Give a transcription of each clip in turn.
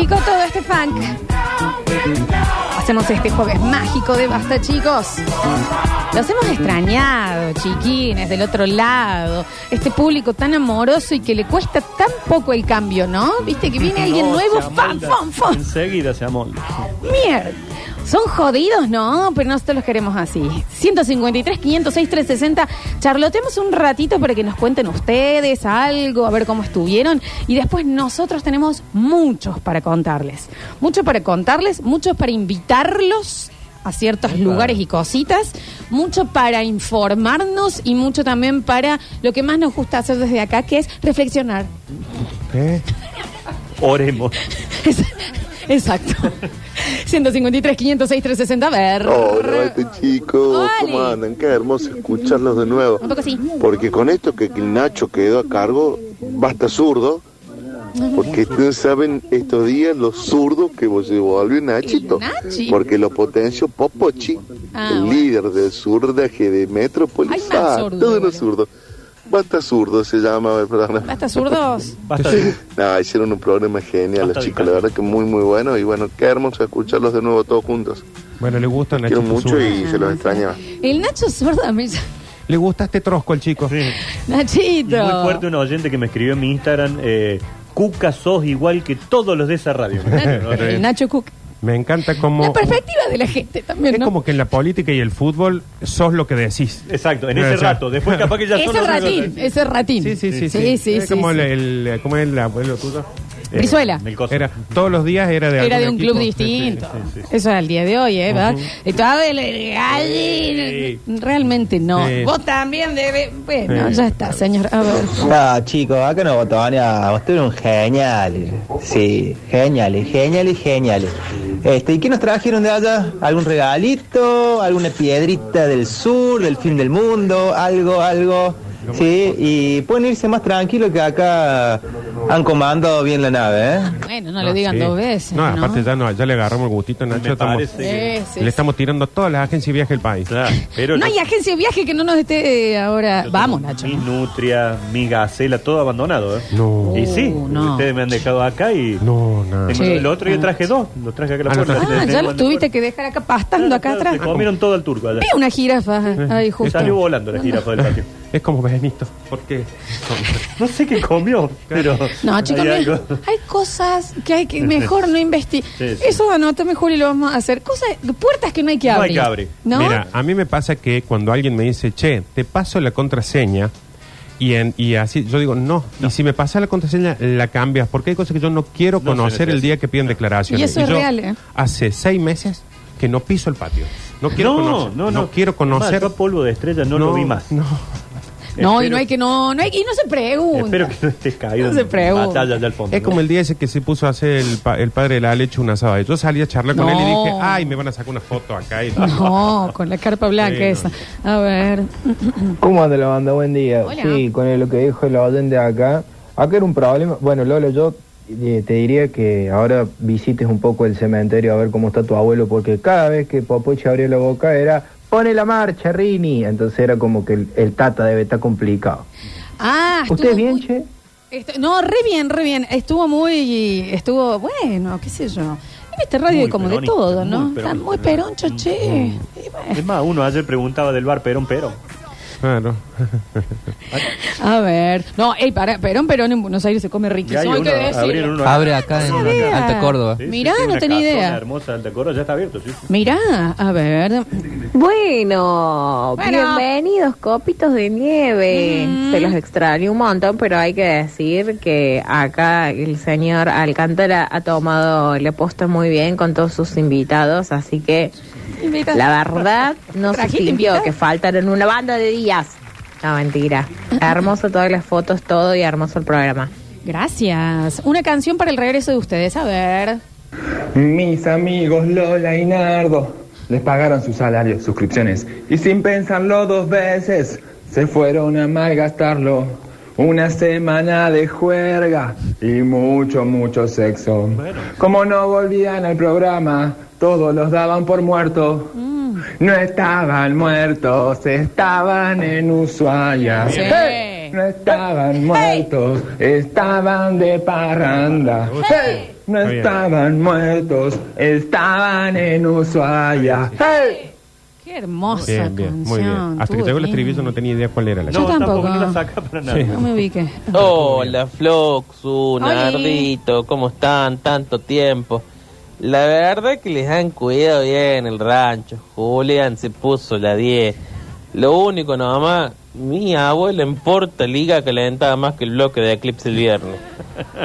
Y con todo este funk, hacemos este jueves mágico de basta, chicos. Los hemos extrañado, chiquines, del otro lado. Este público tan amoroso y que le cuesta tan poco el cambio, ¿no? Viste que viene alguien No, nuevo, se fan, amolda. fan, fan. Enseguida se amolda. Mierda. Son jodidos, ¿no? Pero nosotros los queremos así. 153, 506, 360. Charlotemos un ratito para que nos cuenten ustedes algo, a ver cómo estuvieron. Y después nosotros tenemos muchos para contarles. Mucho para contarles, mucho para invitarlos a ciertos lugares y cositas, mucho para informarnos y mucho también para lo que más nos gusta hacer desde acá, que es reflexionar. ¿Eh? Oremos. Exacto. 153, 506, 360. A ver. Hola, este chico, ¿cómo andan? Qué hermoso escucharlos de nuevo. Un poco así. Porque con esto que el Nacho quedó a cargo, basta zurdo. Porque ustedes saben estos días los zurdos que se volvió Nachito. Nachi. Porque lo potenció Popochi, Ah, el bueno. líder del surdaje de más Ah, todos los zurdos. Basta zurdo se llama el programa. Basta zurdos. Basta. No, hicieron un programa genial, Basta los chicos, la verdad que muy, muy bueno. Y bueno, qué hermoso escucharlos de nuevo todos juntos. Bueno, le gusta Quiero Nachito mucho Zurdo. y se los extrañaba. El Nacho Zurda me Le gusta este trosco al chico. Sí. Y Nachito. muy fuerte un oyente que me escribió en mi Instagram. Eh, Cuca, sos igual que todos los de esa radio. El Nacho Cook. Me encanta como... La perspectiva de la gente también, Es ¿no? como que en la política y el fútbol sos lo que decís. Exacto, en ese o sea, rato. Después capaz que ya son Ese ratín, ese ratín. Sí, sí, sí. Sí, sí, Es sí, como sí. El, el- ¿Cómo es el abuelo tuyo? Eh, Brizuela. El. Era, todos los días era de Era de algún un club equipo. distinto. sí, sí, sí. Eso es al día de hoy, ¿eh? ¿verdad? Y el- Ay, Realmente no. Sí. Vos también debes. Bueno, Sí. ya está, señor. A ver. No, chicos, acá no botoneamos. Ustedes un genial. Sí, geniales, geniales, geniales. Este, ¿Y qué nos trajeron de allá? ¿Algún regalito? ¿Alguna piedrita del sur, del fin del mundo? ¿Algo, algo? Sí, y pueden irse más tranquilos que acá han comandado bien la nave, ¿eh? Bueno, no lo digan Sí. dos veces. No, No, aparte ya, no, ya le agarramos el gustito, Nacho. Me estamos- parece Sí, sí, le sí. estamos tirando a todas las agencias de viaje del país. Claro, pero No hay agencia de viaje que no nos esté eh, ahora. Yo Vamos, tengo Nacho. Mi nutria, mi gacela, todo abandonado. ¿eh? No. Y sí, Uh, no. ustedes me han dejado acá y. No, nada. Tengo- Sí. el otro día traje dos, los traje acá a la Ah, traje. Ah, ya los tuviste fuera. que dejar acá pastando acá Claro, atrás. Se comieron todo el turco allá. Vi una jirafa ahí justo. Salió volando la jirafa del patio. Es como Benito. ¿Por qué? No sé qué comió, pero. No, chicos, hay no- algo. hay cosas que hay que mejor no investigar. Sí, sí. Eso anota mejor y lo vamos a hacer. Cosas, puertas que no hay que No hay abrir. que abrir. ¿No? Mira, a mí me pasa que cuando alguien me dice, che, te paso la contraseña, y, en, y así, yo digo, no. Y si me pasa la contraseña, la cambias, porque hay cosas que yo no quiero No conocer el día que piden declaraciones. Y eso es yo real, ¿eh? Hace seis meses que no piso el patio. No quiero no, conocer. no, no. quiero conocer. Además, polvo de estrella no, lo vi más. No. No, y no hay que no, no hay y no se pregunta. Espero que no estés caído No se en pregunta. fondo. Es como el día ese que se puso a hacer el, pa- el padre de la leche una sábado. Yo salí a charlar con No. él y dije, ay, me van a sacar una foto acá. Y No, con la carpa blanca Sí, no. esa. A ver. ¿Cómo anda la banda? Buen día. Hola. Sí, con lo que dijo el orden de acá. Acá era un problema. Bueno, Lola, yo eh, te diría que ahora visites un poco el cementerio a ver cómo está tu abuelo, porque cada vez que Popoche abría la boca era, pone la marcha, Rini. Entonces era como que el, el tata debe estar complicado. Ah, ¿Usted bien, muy- che? estu- no, re bien, re bien. Estuvo muy. Estuvo bueno, qué sé yo. En este radio Muy hay como de todo, ¿no? muy Está peronista. muy peroncho, che. Y bueno. Es más, uno ayer preguntaba del bar Perón Perón. Claro. A ver. No, ey, para, Perón, Perón en Buenos Aires se come hay riquísimo. Hay uno, que decirlo. abrieron uno Abre acá en sabía. Alta Córdoba. Sí, Mirá, sí, no una tenía idea. hermosa Alta Córdoba, ya está abierto, sí. Mirá, a ver. Bueno, Bueno. bienvenidos, copitos de nieve. Mm. Se los extraño un montón, pero hay que decir que acá el señor Alcántara ha tomado la posta muy bien con todos sus invitados, así que Invita- la verdad no se ¿Trajiste sintió que faltaron una banda de días. No, mentira. Hermoso todas las fotos, todo y hermoso el programa. Gracias. Una canción para el regreso de ustedes. A ver. Mis amigos Lola y Nardo les pagaron su salario, suscripciones, y sin pensarlo dos veces se fueron a malgastarlo. Una semana de juerga y mucho, mucho sexo. Como no volvían al programa, todos los daban por muertos. No estaban muertos, estaban en Ushuaia. Sí. ¡Hey! No estaban muertos, estaban de parranda. ¡Hey! No estaban muertos, estaban en Ushuaia. ¡Hey! Qué hermosa Bien, bien, canción. muy bien. Hasta que llegó el estribillo no tenía idea cuál era la Yo No, canción. tampoco, tampoco. no la saca para nada. Sí. No me ubiqué. Hola Floxu. Nardito, ¿cómo están? Tanto tiempo. La verdad que les han cuidado bien el rancho. Julián se puso la 10. Lo único nomás, mi abuela en Porta Liga calentaba más que el bloque de Eclipse el viernes.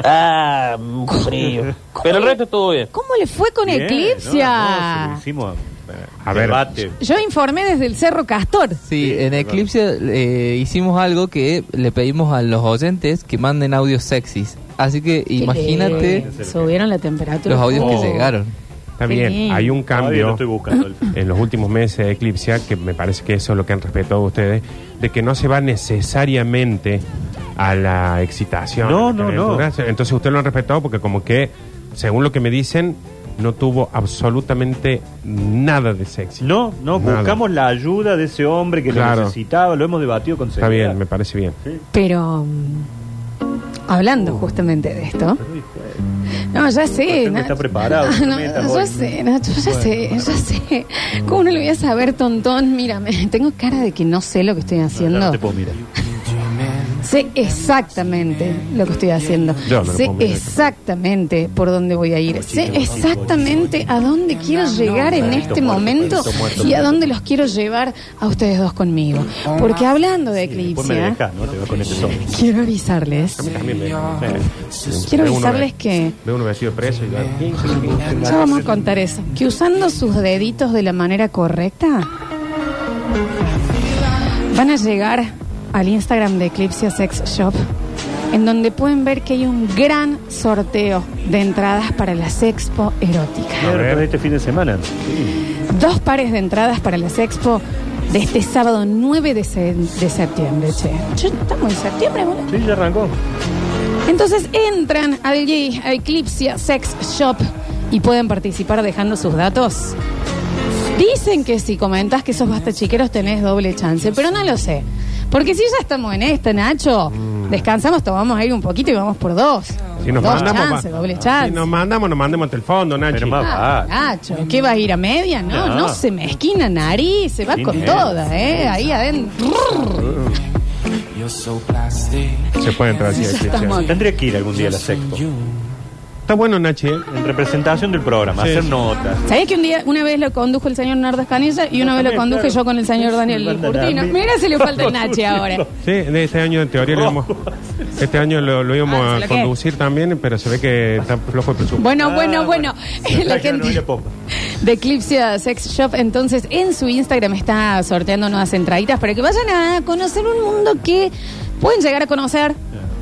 Ah, frío. Pero el resto estuvo bien. ¿Cómo le fue con Bien, Eclipsia? no, no, se lo hicimos eh, A ver. debate. Yo informé desde el Cerro Castor. Sí, en Eclipse eh, hicimos algo que le pedimos a los oyentes que manden audios sexys. Así que imagínate Subieron la temperatura. los audios Oh. que llegaron. Está Qué bien, lindo. hay un cambio estoy buscando. en los últimos meses de Eclipse, que me parece que eso es lo que han respetado ustedes, de que no se va necesariamente a la excitación. No, a la no, no. calentura. Entonces ustedes lo han respetado porque como que, según lo que me dicen, no tuvo absolutamente nada de sexy. No, no, Nada. buscamos la ayuda de ese hombre que Claro. lo necesitaba, lo hemos debatido con Está seriedad. bien, me parece bien. Pero mm, hablando justamente de esto. No, ya sé. Usted no Nach- está preparado, No, no hoy. sé, Nacho, ya sé, ya sé. ¿Cómo no lo voy a saber, tontón? Mírame, tengo cara de que no sé lo que estoy Ya haciendo. no te puedo mirar. Sé exactamente lo que estoy haciendo. Yo no lo sé exactamente por dónde voy a ir. Sé exactamente a dónde quiero llegar en este momento y a dónde los quiero llevar a ustedes dos conmigo. Porque hablando de Después me eclipse, dejas, ¿no? Te veo con ese son. quiero avisarles, También me- quiero Ve uno avisarles ve- que Ve uno vestido de preso y yo, ya vamos a contar eso. Que usando sus deditos de la manera correcta, van a llegar al Instagram de Eclipse Sex Shop, en donde pueden ver que hay un gran sorteo de entradas para la Sexpo Erótica. Este fin de semana. Dos pares de entradas para la Sexpo de este sábado 9 de, se- de septiembre, che. Che, Estamos en septiembre, boludo. Sí, ya arrancó. Entonces entran allí a Eclipse Sex Shop y pueden participar dejando sus datos. Dicen que si comentas que sos basta chiqueros tenés doble chance, pero no lo sé. Porque si ya estamos en esta, Nacho, descansamos, tomamos aire un poquito y vamos por dos. Si nos dos mandamos, chances, doble chance. Si nos mandamos, nos mandemos ante el fondo, Nachi. Pero Ah. Nacho, ¿qué vas a ir a media? No, no, No. se me esquina nariz, se va con eh. toda, ¿eh? Ahí adentro. Se puede entrar así a Ya Eclipse. estamos. Tendría que ir algún día a la Sexpo. Está bueno, Nachi. ¿eh? En representación del programa, Sí. hacer notas. ¿Sabés que un día, una vez lo condujo el señor Nardo Escanilla y una vez lo También, conduje claro. yo con el señor Daniel Falta Curtino? Mira si le falta el Nachi ahora. Sí, de este año en teoría lo íbamos, este año lo, lo íbamos Ah, ¿se a lo qué? conducir también, pero se ve que está flojo el presupuesto. Bueno, Ah, bueno, bueno. bueno. La gente de Eclipse Sex Shop, entonces, en su Instagram está sorteando nuevas entraditas para que vayan a conocer un mundo que pueden llegar a conocer,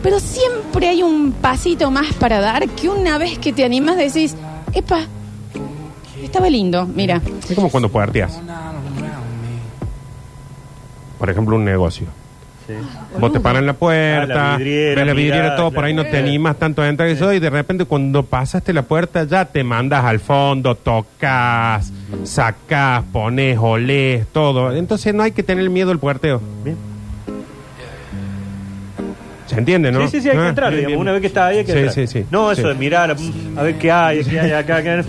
pero siempre hay un pasito más para dar que una vez que te animas decís, epa, estaba lindo, mira. Es como cuando puerteas. Por ejemplo, un negocio. Sí. Vos te paran en la puerta, Ah, la vidriera, ves la vidriera, mirá, todo, por ahí no te animas tanto a entrar y eso, y de repente cuando pasaste la puerta ya te mandas al fondo, tocas, sacás, pones, olés, todo. Entonces no hay que tener miedo al puerteo. Bien. ¿Se entiende, no? Sí, sí, sí, hay que Ah, entrar, bien, digamos. bien. Una vez que está ahí hay que Sí, entrar. sí, sí. No, eso Sí. de mirar, a ver qué hay, qué hay acá, qué hay.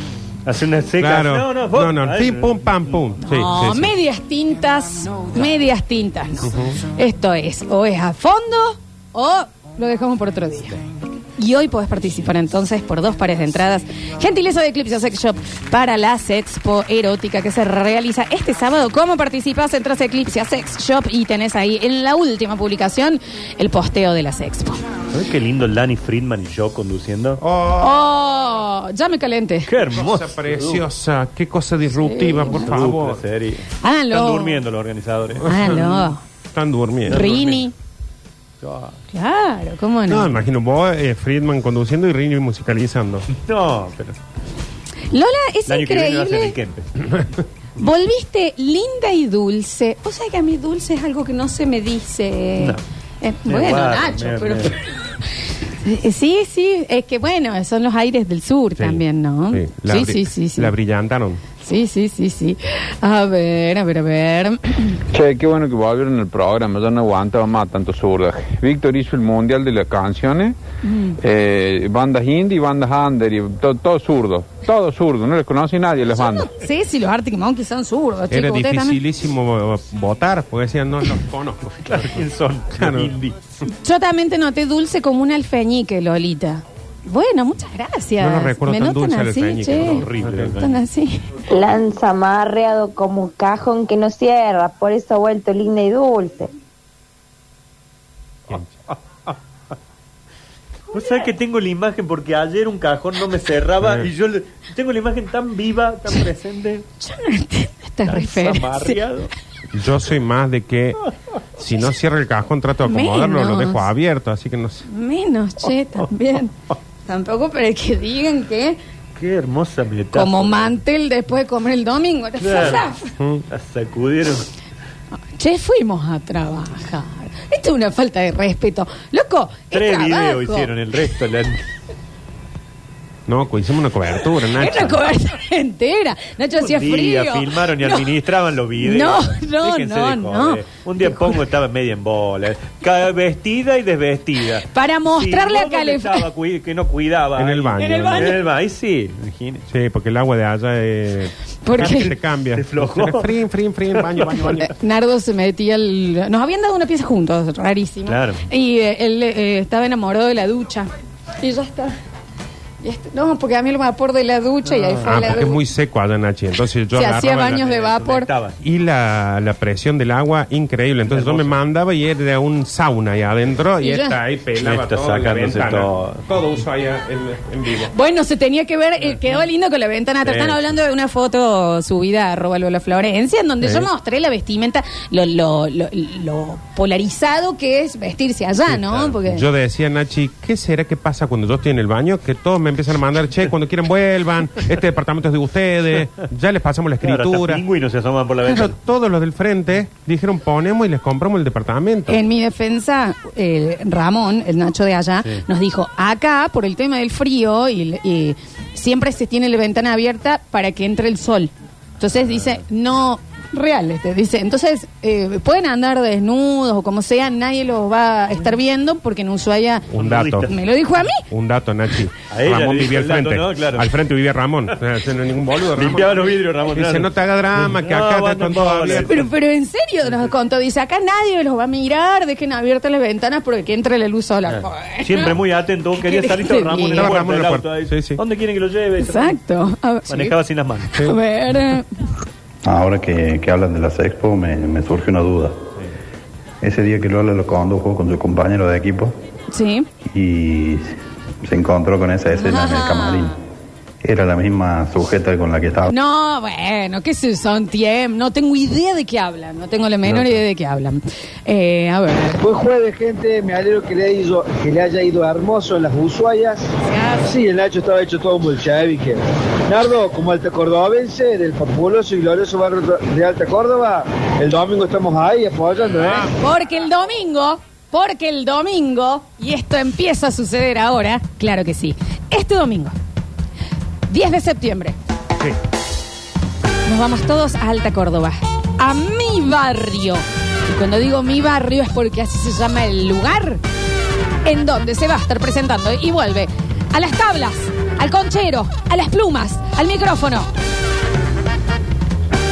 Hacer una seca. Claro. No, no, no, vos- no, pim, pum, pam, pum. Sí, no, sí, sí. medias tintas, medias tintas, no. Esto es, o es a fondo o lo dejamos por otro día. Y hoy podés participar entonces por dos pares de entradas. Gentileza de Eclipse Sex Shop para la Sexpo Erótica que se realiza este sábado. ¿Cómo participas? Entras a Eclipse Sex Shop y tenés ahí en la última publicación el posteo de la Sexpo. ¿Sabes qué lindo el Danny Friedman y yo conduciendo? Oh, ya me calenté. Qué hermosa. Cosa preciosa, qué cosa disruptiva, por favor. serie. Háganlo. Están durmiendo los organizadores. Háganlo. Están durmiendo. Rini. Claro, ¿cómo No, no? imagino vos, eh, Friedman conduciendo y Rini musicalizando. No, pero Lola, es el año que viene va a ser el increíble. Volviste linda y dulce. O sea que a mí dulce es algo que no se me dice. No. Eh, Me bueno, guardo, Nacho, me- pero. me- Eh, Sí, sí, es que bueno, son los aires del sur también, ¿no? Sí, la sí, bri- sí, sí, sí. La brillantaron. Sí, sí, sí, sí. A ver, a ver, a ver. Che, qué bueno que volvieron al programa, yo no aguantaba más tanto surdaje. Víctor hizo el mundial de las canciones, Mm. eh, bandas indie, bandas under, y to- todo zurdo, todo zurdo, no les conoce nadie las bandas. Sí, sí, los Arctic Monkeys son zurdos. Era dificilísimo votar, porque decían, no los conozco. Claro, ¿quién son? Claro. Indie. Yo también te noté dulce como un alfeñique, Lolita. Bueno, muchas gracias. No lo recuerdo ¿Me tan notan dulce el así, alfeñique, che? horrible. Así. Lanza amarreado como un cajón que no cierra, por eso ha vuelto linda y dulce. Vos sabés que tengo la imagen porque ayer un cajón no me cerraba Sí. y yo le- tengo la imagen tan viva, tan presente. Yo no entiendo esta referencia. amarreado. Yo soy más de que si no cierra el cajón trato de acomodarlo, lo Menos. dejo abierto, así que no sé. Menos, che, también. Tampoco para que digan que Qué hermosa metáfora. como mantel después de comer el domingo. Claro. La sacudieron. Che, fuimos a trabajar. Esto es una falta de respeto. Loco, es Tres trabajo. videos hicieron, el resto la... No, hicimos una cobertura, Nacho. una cobertura entera. Nacho hacía Un día frío. filmaron y No. administraban los videos. No, no, Déjense no, de no. joder. Un día pongo estaba media en bola. Cada vestida y desvestida. Para mostrarle Sí, a ¿dónde Calef- que no cuidaba. En el baño. En el baño. En el baño, ahí sí. imagínate. Sí, porque el agua de allá es... ¿Por casi qué? Se cambia. Se flojó. Frín, frín, frín, baño, baño, baño. Eh, Nardo se metía el... Nos habían dado una pieza juntos, rarísimo. Claro. Y eh, él eh, estaba enamorado de la ducha. Y ya está. Y este- no, porque a mí el vapor de la ducha y ahí fue Ah, la porque es ducha. muy seco allá, Nachi. Entonces yo Se hacía agarraba baños la- de vapor. Estaba. Y la, la presión del agua, increíble. Entonces yo me mandaba y era un sauna ahí adentro y, Y ya. esta ahí pelaba Está todo en la sacándose ventana. todo. Todo uso allá en, en vivo. Bueno, se tenía que ver, eh, quedó lindo con la ventana. atrás. Sí. Están hablando de una foto subida a arroba Lola Florencia, en donde Sí. yo mostré la vestimenta, lo, lo, lo, lo polarizado que es vestirse allá, ¿no? Porque Yo decía, Nachi, ¿qué será que pasa cuando yo estoy en el baño? Que todos me empiezan a mandar, che, cuando quieran vuelvan, este departamento es de ustedes, ya les pasamos la Claro, hasta escritura. pingüinos se asoman por la Claro, ventana. todos los del frente dijeron, ponemos y les compramos el departamento. en mi defensa, eh, Ramón, el Nacho de allá, Sí. nos dijo, acá, por el tema del frío, y, y siempre se tiene la ventana abierta para que entre el sol. Entonces dice, no, real, este, dice, entonces eh, pueden andar desnudos o como sea, nadie los va a estar viendo porque en Ushuaia... Un dato. Me lo dijo a mí. Un dato, Nachi. A ella Ramón le vivía al el dato, frente. ¿no? Claro. Al frente vivía Ramón. O sea, no ningún boludo. Ramón. Limpiaba los vidrios, Ramón. Dice, claro. no te haga drama, que No, acá vos está no con todo podés. abierto. Pero, pero en serio nos contó, dice, acá nadie los va a mirar, dejen abiertas las ventanas porque que entre la luz solar. Bueno. Siempre muy atento. Vos querías ¿Qué salir que Ramón en la Estaba puerta Ramón en del la auto. puerta. ahí. Sí, sí. ¿Dónde quieren que lo lleve? Exacto. A ver, Manejaba sin las manos. a ver, Ahora que, que hablan de las expo, me, me surge una duda. Ese día que Lola lo condujo con su compañero de equipo sí. y se encontró con esa escena en el camarín. Era la misma sujeta con la que estaba. No, bueno, qué sé, son tiempos. No tengo idea de qué hablan. No tengo la menor idea de qué hablan. Eh, a ver. Buen jueves, gente. Me alegro que le, haya ido, que le haya ido hermoso en las Ushuayas. Sí, el Nacho estaba hecho todo un bolchevique. Nardo, como alta cordobense del fabuloso y glorioso barrio de Alta Córdoba, el domingo estamos ahí apoyando, ¿eh? Porque el domingo, porque el domingo, y esto empieza a suceder ahora, claro que sí. Este domingo, 10 de septiembre, nos vamos todos a Alta Córdoba, a mi barrio. Y cuando digo mi barrio es porque así se llama el lugar en donde se va a estar presentando y vuelve a las tablas, al conchero, a las plumas, al micrófono.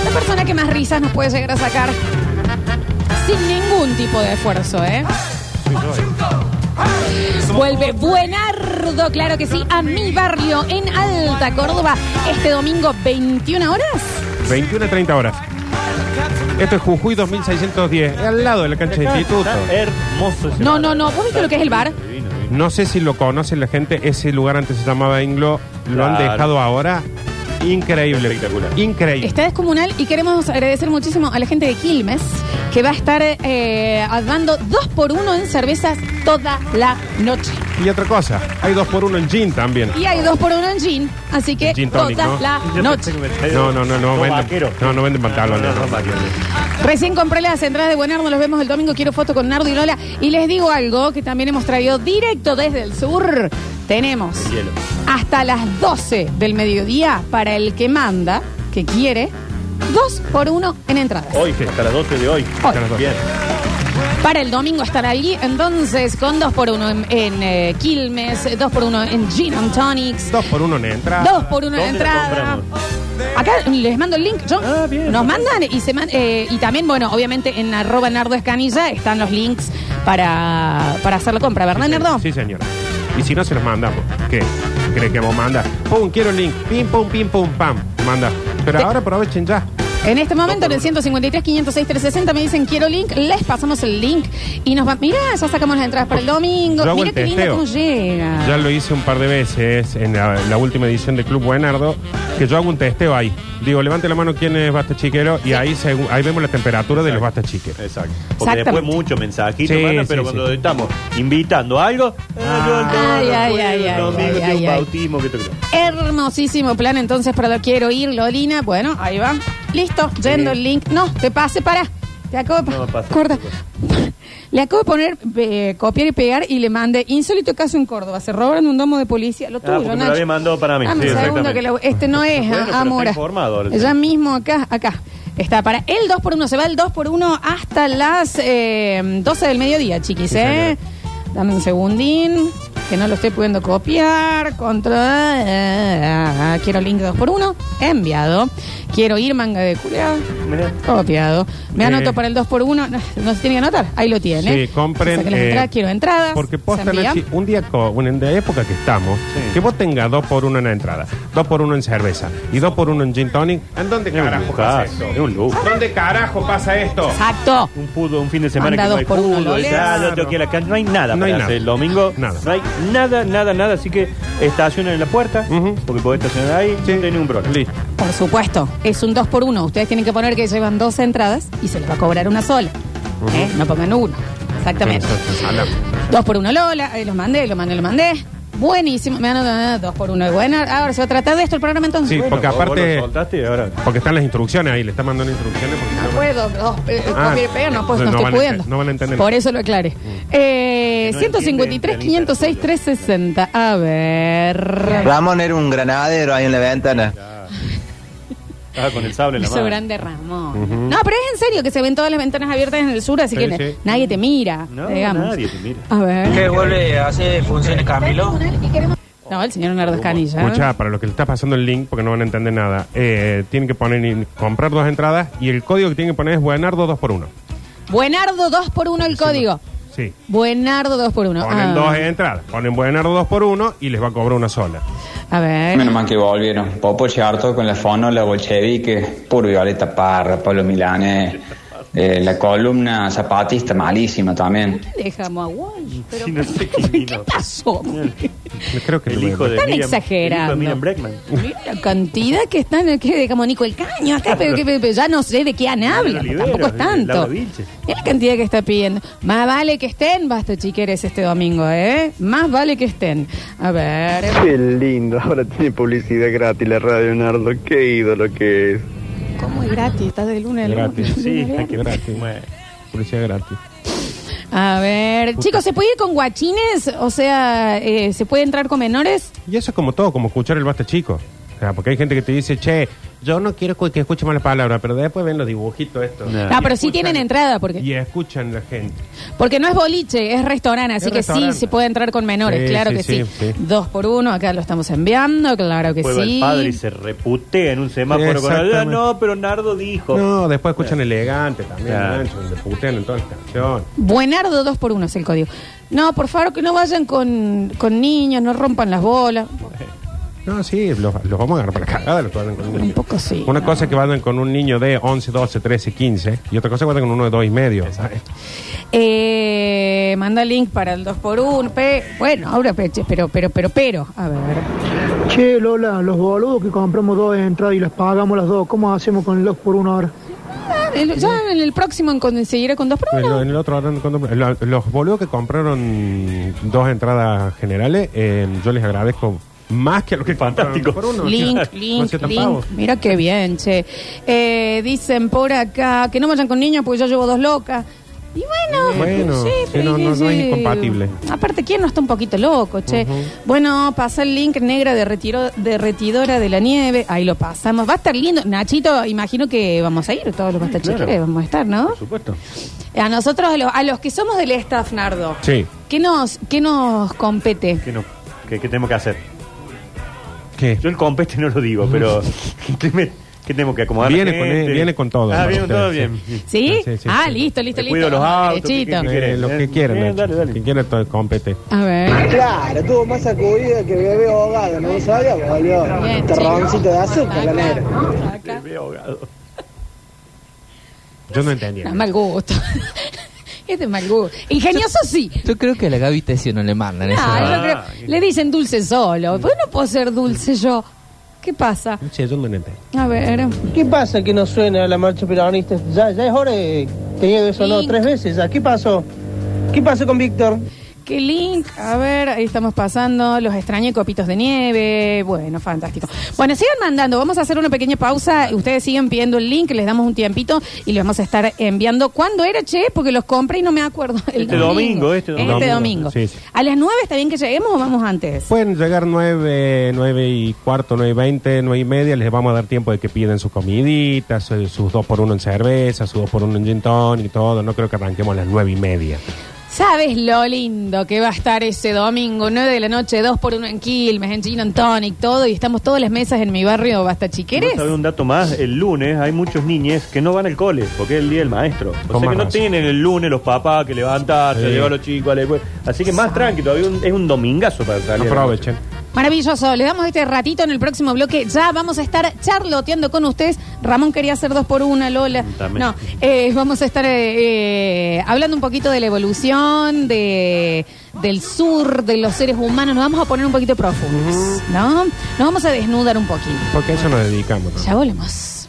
La persona que más risas nos puede llegar a sacar sin ningún tipo de esfuerzo, ¿eh? Vuelve Buenardo, claro que sí, a mi barrio en Alta Córdoba este domingo 21 horas. 21 a 30 horas. Esto es Jujuy 2610, al lado de la cancha de instituto. Hermoso ese No, bar. no, no, ¿vos viste lo que es el bar? No sé si lo conoce la gente, ese lugar antes se llamaba Inglo, lo han Claro. dejado ahora. Increíble. Espectacular. Increíble. Está descomunal y queremos agradecer muchísimo a la gente de Quilmes que va a estar eh, dando dos por uno en cervezas toda la noche. Y otra cosa, hay dos por uno en gin también. Y hay dos por uno en gin, así que Gin tonic, toda ¿no? la noche. No, no, no, no, venden, vaqueros. no, no venden pantalones. No, no, no. Recién compré las entradas de Buenardo, nos vemos el domingo. Quiero foto con Nardo y Lola. Y les digo algo que también hemos traído directo desde el sur. Tenemos Hielo. hasta las 12 del mediodía para el que manda que quiere dos por uno en entradas. Hoy, hasta las 12 de hoy. Hoy. Bien. Para el domingo estar allí, entonces, con dos por uno en, en, eh, Quilmes, dos por uno en Gin and Tonics, Dos por uno en entrada. dos por uno en ¿Dónde la entrada. compramos? Acá les mando el link, yo, nos mandan y se man- eh, y también, bueno, obviamente en arroba Nardo Escanilla están los links para, para hacer la compra, ¿verdad, Nardo? Sí, señora. Y si no, se los mandamos. ¿Qué? ¿Cree que vos manda? Pum, quiero el link. Pim, pum, pim, pum, pam. Manda. Pero ahora aprovechen ya. En este momento, en el 153, 506, 360, me dicen quiero link, les pasamos el link y nos va. Mira, ya sacamos las entradas para el domingo. Yo hago Mira el qué lindo testeo. cómo llega. Ya lo hice un par de veces en la, la última edición de Club Buenardo, que yo hago un testeo ahí. Digo, levante la mano quién es Basta Chiquero y ahí, según- ahí vemos la temperatura de los Basta Chiqueros. Exacto. Porque después muchos mensajitos Sí, mandan, sí, pero sí. cuando estamos invitando a algo, ah, Ay, ay, ay, el ay, domingo ay, tengo ay, un ay. bautismo, que te Hermosísimo plan, entonces, para lo quiero ir, Lolina. Bueno, ahí va. Listo, yendo el link. No, te pase para. Te acabo de No me pasa. Corta. Le acabo de poner, eh, copiar y pegar y le mandé insólito caso en Córdoba. Se robaron un domo de policía. Lo Ah, tuyo, porque me lo Nacho. había mandado para mí. Dame Sí, un segundo exactamente. que lo- este no es, Bueno, ah, pero está Amora. informado ahora, Ya sí. mismo acá, acá. Está para el 2 por 1 se va el 2 por 1 hasta las eh, 12 del mediodía, chiquis, ¿eh? Dame un segundín, que no lo estoy pudiendo copiar. Contra. eh, quiero link 2 por 1 enviado. Quiero ir manga de culiado, copiado. Me Eh. anoto para el 2 por 1 no se tiene que anotar, ahí lo tiene. Sí, compren, las eh, entradas, quiero entradas. Porque se posta envía. Nachi, un día co- bueno, en la época que estamos, que vos tengas dos por uno en la entrada, dos por uno en cerveza y dos por uno en gin tonic, ¿en dónde carajo pasa lujazo, esto? es un lujo. ¿Dónde carajo pasa esto? Exacto. Un fútbol, un fin de semana Manda que no dos hay por uno, fútbol, ya, yo tengo que ir a la cancha, no hay nada No hay para nada. hacer el domingo. Nada. No hay nada, nada, nada. Así que estacionen en la puerta, porque podés estacionar ahí, no tiene ningún problema. Listo. Por supuesto, es un 2 por 1 Ustedes tienen que poner que llevan dos entradas y se les va a cobrar una sola. ¿Eh? No pongan uno. Exactamente. Dos por uno Lola, ahí lo mandé, lo mandé, lo mandé. Buenísimo, me han dos por uno de buena. Ahora se va a tratar de esto el programa entonces. Sí, porque vos- vos aparte. lo soltaste y ahora- Porque están las instrucciones ahí, le están mandando instrucciones. Porque No puedo, dos, eh, Ah, y no, pues, no, no estoy van a pudiendo. ente- no van a entender. Por eso lo aclaré. Eh, No 153, 506, 360. A ver. Ramón era un granadero ahí en la ventana. Ah, con el sable en la Eso mano. grande Ramón. No, pero es en serio que se ven todas las ventanas abiertas en el sur, así Sí, que sí. nadie te mira, No, digamos. nadie te mira. A ver. ¿Qué vuelve a hacer funciones Camilo? No, el señor Nardo Escanilla. Escucha, para los que le está pasando el link, porque no van a entender nada, eh, tienen que poner y comprar dos entradas y el código que tienen que poner es Buenardo 2 por 1 Buenardo 2 por 1 el código. Sí. Buenardo 2 por 1 Ponen dos entradas, ponen Buenardo 2 por 1 y les va a cobrar una sola. A ver. Menos mal que volvieron. Popo harto con la fono, la bolchevique, puro Violeta Parra, Pablo Milanés. Eh, la columna zapatista, malísima también. Dejamos a Walsh, pero Sí, no sé vino. ¿qué pasó? Creo que El hijo de Están Miriam, exagerando. el hijo de Miriam Breckman. Mira la cantidad que están, que dejamos Nico el Caño, acá, pero, que- pero ya no sé de qué han habla, tampoco es tanto. Vilches. Mira la cantidad que está pidiendo. Más vale que estén, basta chiqueres este domingo, ¿eh? Más vale que estén. A ver. Qué lindo, ahora tiene publicidad gratis la Radio Nardo, qué ídolo que es. ¿Cómo es gratis? Está de lunes a Gratis. lunes. Sí, que gratis. Publicidad gratis. A ver, chicos, ¿se puede ir con guachines? O sea, eh, ¿se puede entrar con menores? Y eso es como todo, como escuchar el basta chico. Sea, porque hay gente que te dice, che, yo no quiero que escuche malas palabras, pero después ven los dibujitos estos. No, Ah, pero sí tienen entrada, porque Y escuchan la gente. porque no es boliche, es restaurante, así Es que restaurante. sí se puede entrar con menores, Sí, claro sí, que sí. sí, sí. Dos por uno, acá lo estamos enviando, claro que Después va sí. el padre y se reputea en un semáforo con el Exactamente. No, pero Nardo dijo. No, después escuchan elegante también, Claro. Nacho, donde putean en todas las canciones. Buenardo dos por uno es el código. No, por favor, que no vayan con, con niños, no rompan las bolas. No, sí, los, los vamos a agarrar para la cagada, los que vayan con un niño. Un poco sí. Una cosa es que vayan con un niño de 11, 12, 13, 15 y otra cosa es que vayan con uno de dos y medio. ¿sabes? Eh, manda link para el 2 por 1 Bueno, ahora, peche, pero, pero, pero, pero. A ver. Che, Lola, los boludos que compramos dos entradas y las pagamos las dos, ¿cómo hacemos con el 2 por 1 ahora? Ah, el- ya en el próximo en- con 2 por En, 1 lo- en el otro, ahora cuando- lo- los boludos que compraron dos entradas generales, eh, yo les agradezco más que a lo que Fantástico. por uno. Link, No link, tan link. pavos. Mira qué bien, che. Eh, dicen por acá que no vayan con niños porque yo llevo dos locas. Y bueno, Bueno, sí, sí, pero no, no, no es incompatible. Aparte, ¿quién no está un poquito loco, che? Bueno, pasa el link negra de retiro, derretidora de la nieve. Ahí lo pasamos. Va a estar lindo. Nachito, imagino que vamos a ir, todos los basta Claro. vamos a estar, ¿no? Por supuesto. A nosotros, a, los- a los que somos del staff, Nardo, Sí. ¿qué nos, qué nos compete? ¿Qué, no, qué, qué tenemos que hacer? ¿Qué? Yo el compete no lo digo, pero ¿qué, me- qué tenemos que acomodar? la Viene con- gente? viene con todo, Ah, viene con todo bien. ¿Sí? Sí, sí, ah, sí. listo, listo, listo. cuido los autos, derechito. ¿qué- qué Eh, lo que Eh, quieran, Nacho. dale, dale. Quien quiera todo compete. A ver. Claro, tuvo más sacudida que bebé ahogado, ¿no sabía? Volvió. Terroncito de azúcar, la negra. Bebé ahogado. Yo no entendía. Mal gusto. Es de mal gusto. Ingenioso sí. Yo creo que a la Gaby Tesio no le mandan eso. Ah, yo creo- le dicen dulce solo. ¿Por qué no puedo ser dulce yo? ¿Qué pasa? Sí, yo no entendí. A ver. ¿Qué pasa que no suena la marcha peronista? Ya, ya es hora de... Que sonar Link. tres veces ya. ¿Qué pasó? ¿Qué pasó con Víctor? ¿Qué link? A ver, ahí estamos pasando. Los extrañé copitos de nieve. Bueno, fantástico. Bueno, sigan mandando. Vamos a hacer una pequeña pausa. Ustedes siguen pidiendo el link. Les damos un tiempito y les vamos a estar enviando. ¿Cuándo era, che? Porque los compré y no me acuerdo. El Este domingo, este domingo. Este domingo. Sí, sí. ¿A las nueve está bien que lleguemos o vamos antes? Pueden llegar nueve, nueve y cuarto, nueve y veinte, nueve y media. Les vamos a dar tiempo de que piden sus comiditas, su- sus dos por uno en cerveza, sus dos por uno en gin tonic y todo. No creo que arranquemos a las nueve y media. ¿Sabes lo lindo que va a estar ese domingo? 9 de la noche, 2 por 1 en Quilmes, en Gin Tonic, todo. Y estamos todas las mesas en mi barrio Basta Chiqueres. ¿No sabe un dato más? El lunes hay muchos niñes que no van al cole porque es el día del maestro. O sea que no tienen el lunes los papás que levantarse, Sí. llevar a los chicos a la escuela. Así que más tranqui, todavía un- es un domingazo para salir. Aprovechen. Maravilloso, le damos este ratito en el próximo bloque. Ya vamos a estar charloteando con ustedes. Ramón quería hacer dos por una, Lola. También. No, eh, vamos a estar eh, eh, hablando un poquito de la evolución, de, del sur, de los seres humanos. Nos vamos a poner un poquito profundos, ¿no? Nos vamos a desnudar un poquito. Porque a eso nos dedicamos. ¿no? Ya volvemos.